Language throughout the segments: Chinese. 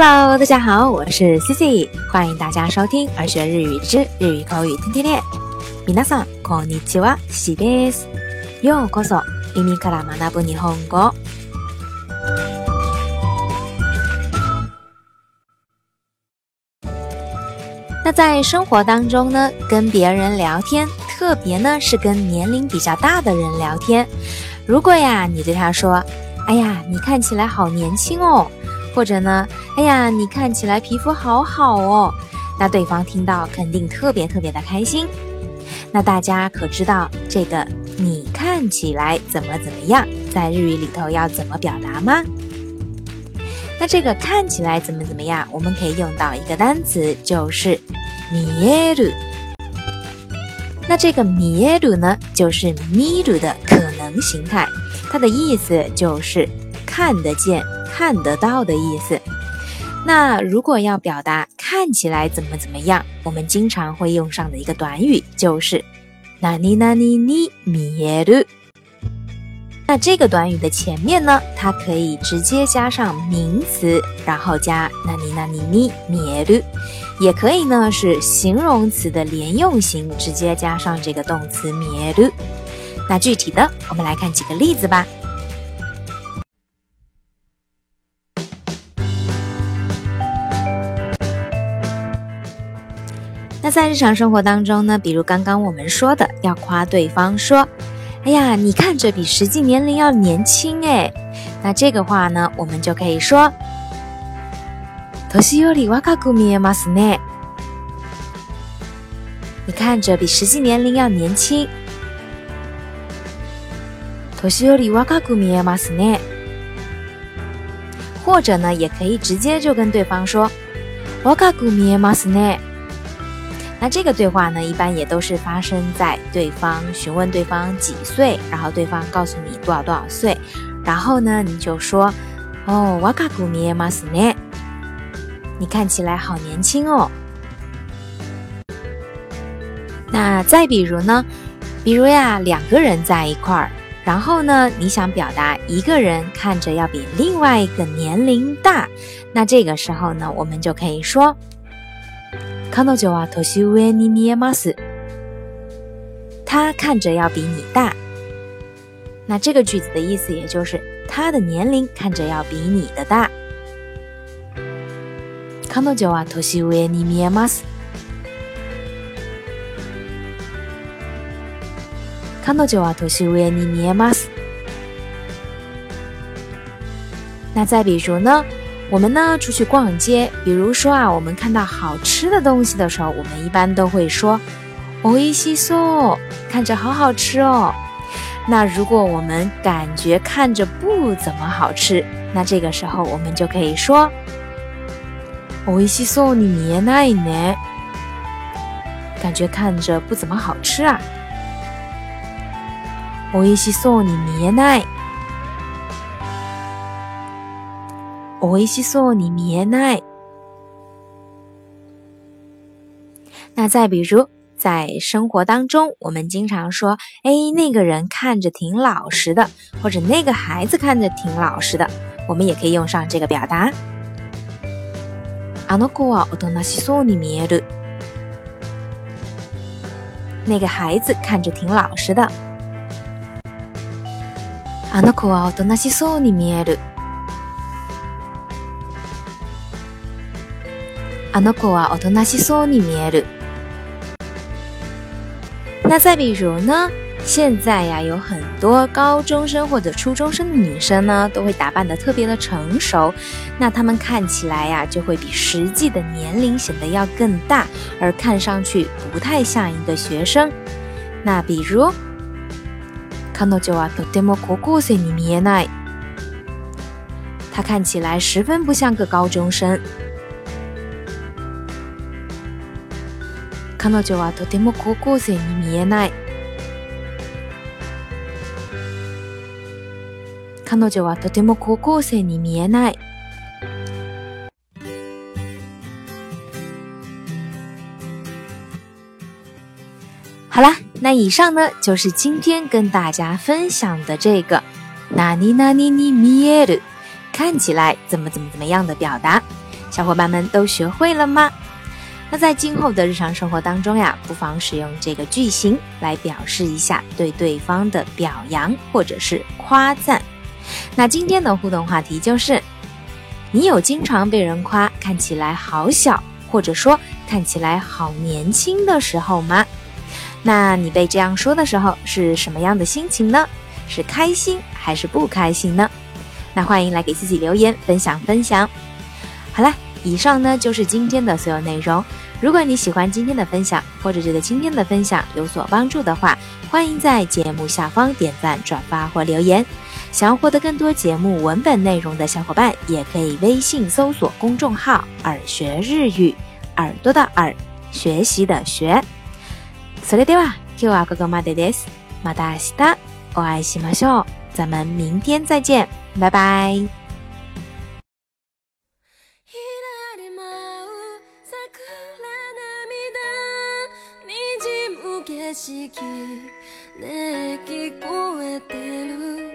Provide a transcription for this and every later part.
Hello，大家好，我是 Cici，欢迎大家收听《儿学日语之日语口语天天练》。皆さんこんにちは、喜びです。ようこそ、耳から学ぶ日本語。那在生活当中呢，跟别人聊天，特别呢是跟年龄比较大的人聊天，如果呀你对他说：“哎呀，你看起来好年轻哦。”或者呢？哎呀，你看起来皮肤好好哦，那对方听到肯定特别特别的开心。那大家可知道这个“你看起来怎么怎么样”在日语里头要怎么表达吗？那这个“看起来怎么怎么样”，我们可以用到一个单词，就是“見える”。那这个“見える”呢，就是“見る”的可能形态，它的意思就是看得见。看得到的意思。那如果要表达看起来怎么怎么样，我们经常会用上的一个短语就是“那尼那尼尼咩噜”。那这个短语的前面呢，它可以直接加上名词，然后加“那尼那尼尼咩噜”，也可以呢是形容词的连用型，直接加上这个动词“咩噜”。那具体的，我们来看几个例子吧。在日常生活当中呢，比如刚刚我们说的要夸对方，说：“哎呀，你看着比实际年龄要年轻哎。”那这个话呢，我们就可以说：“トシヨリワカ古ミエマスね。”你看着比实际年龄要年轻。トシヨリワカ古ミエマスね。或者呢，也可以直接就跟对方说：“ワカ古ミエマスね。”那这个对话呢，一般也都是发生在对方询问对方几岁，然后对方告诉你多少多少岁，然后呢，你就说，哦，瓦卡古米耶马斯内，你看起来好年轻哦。那再比如呢，比如呀，两个人在一块儿，然后呢，你想表达一个人看着要比另外一个年龄大，那这个时候呢，我们就可以说。他看着要比你大，那这个句子的意思也就是他的年龄看着要比你的大。她看着要比你大。那再比如呢？我们呢出去逛街，比如说啊，我们看到好吃的东西的时候，我们一般都会说“おいしいう”，看着好好吃哦。那如果我们感觉看着不怎么好吃，那这个时候我们就可以说“おいしいうに見えないね”，感觉看着不怎么好吃啊。“おいしいうに見えない”。お威しそうに見えない。那再比如，在生活当中，我们经常说：“哎，那个人看着挺老实的，或者那个孩子看着挺老实的。”我们也可以用上这个表达。あの子はおとなしそうに見える。那个孩子看着挺老实的。あの子はおとなしそうに見える。あの子は大人しそうに見える。那再比如呢？现在呀，有很多高中生或者初中生的女生呢，都会打扮的特别的成熟，那她们看起来呀，就会比实际的年龄显得要更大，而看上去不太像一个学生。那比如，あの子はとてもクールに見えない。她看起来十分不像个高中生。彼女はとても高校生に見えない彼女はとても高校生に見えない好啦，那以上呢就是今天跟大家分享的这个“なになにに見える”，看起来怎么怎么怎么样的表达，小伙伴们都学会了吗？那在今后的日常生活当中呀，不妨使用这个句型来表示一下对对方的表扬或者是夸赞。那今天的互动话题就是：你有经常被人夸看起来好小，或者说看起来好年轻的时候吗？那你被这样说的时候是什么样的心情呢？是开心还是不开心呢？那欢迎来给自己留言分享分享。好了。以上呢就是今天的所有内容。如果你喜欢今天的分享，或者觉得今天的分享有所帮助的话，欢迎在节目下方点赞、转发或留言。想要获得更多节目文本内容的小伙伴，也可以微信搜索公众号“耳学日语”，耳朵的耳，学习的学。それでは、今日はごまでです。また明日、お会いしましょう。咱们明天再见，拜拜。ねえ聞こえてる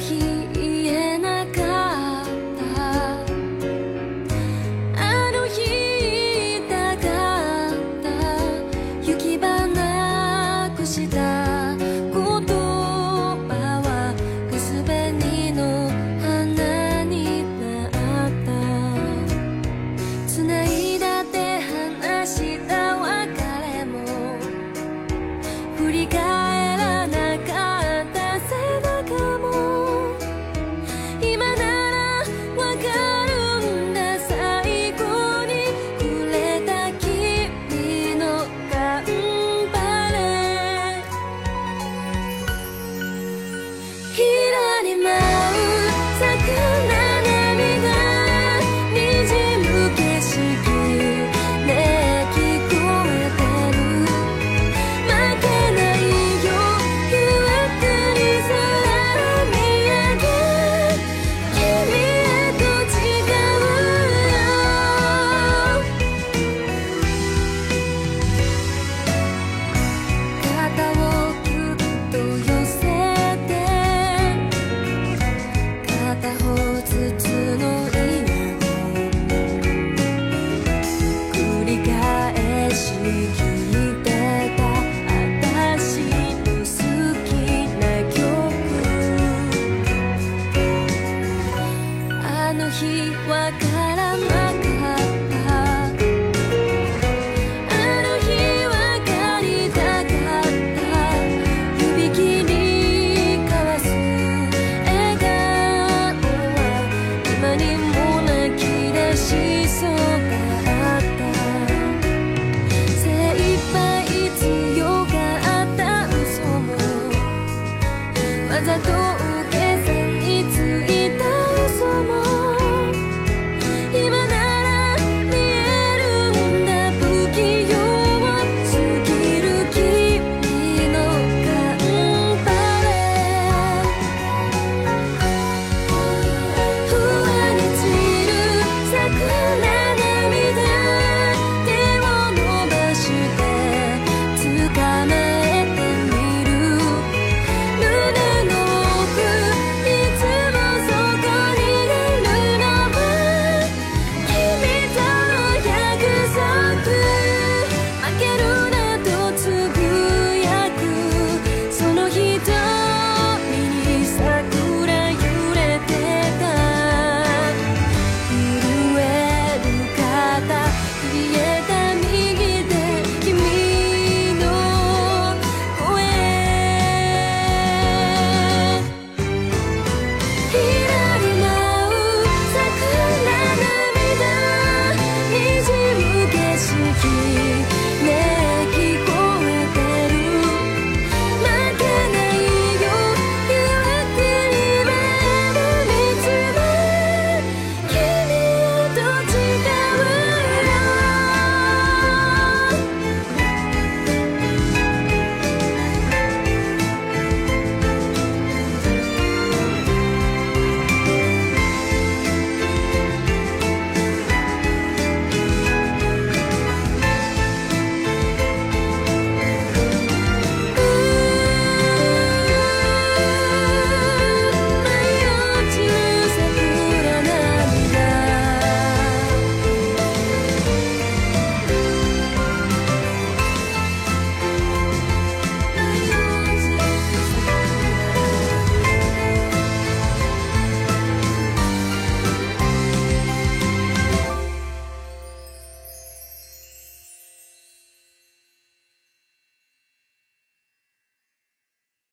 日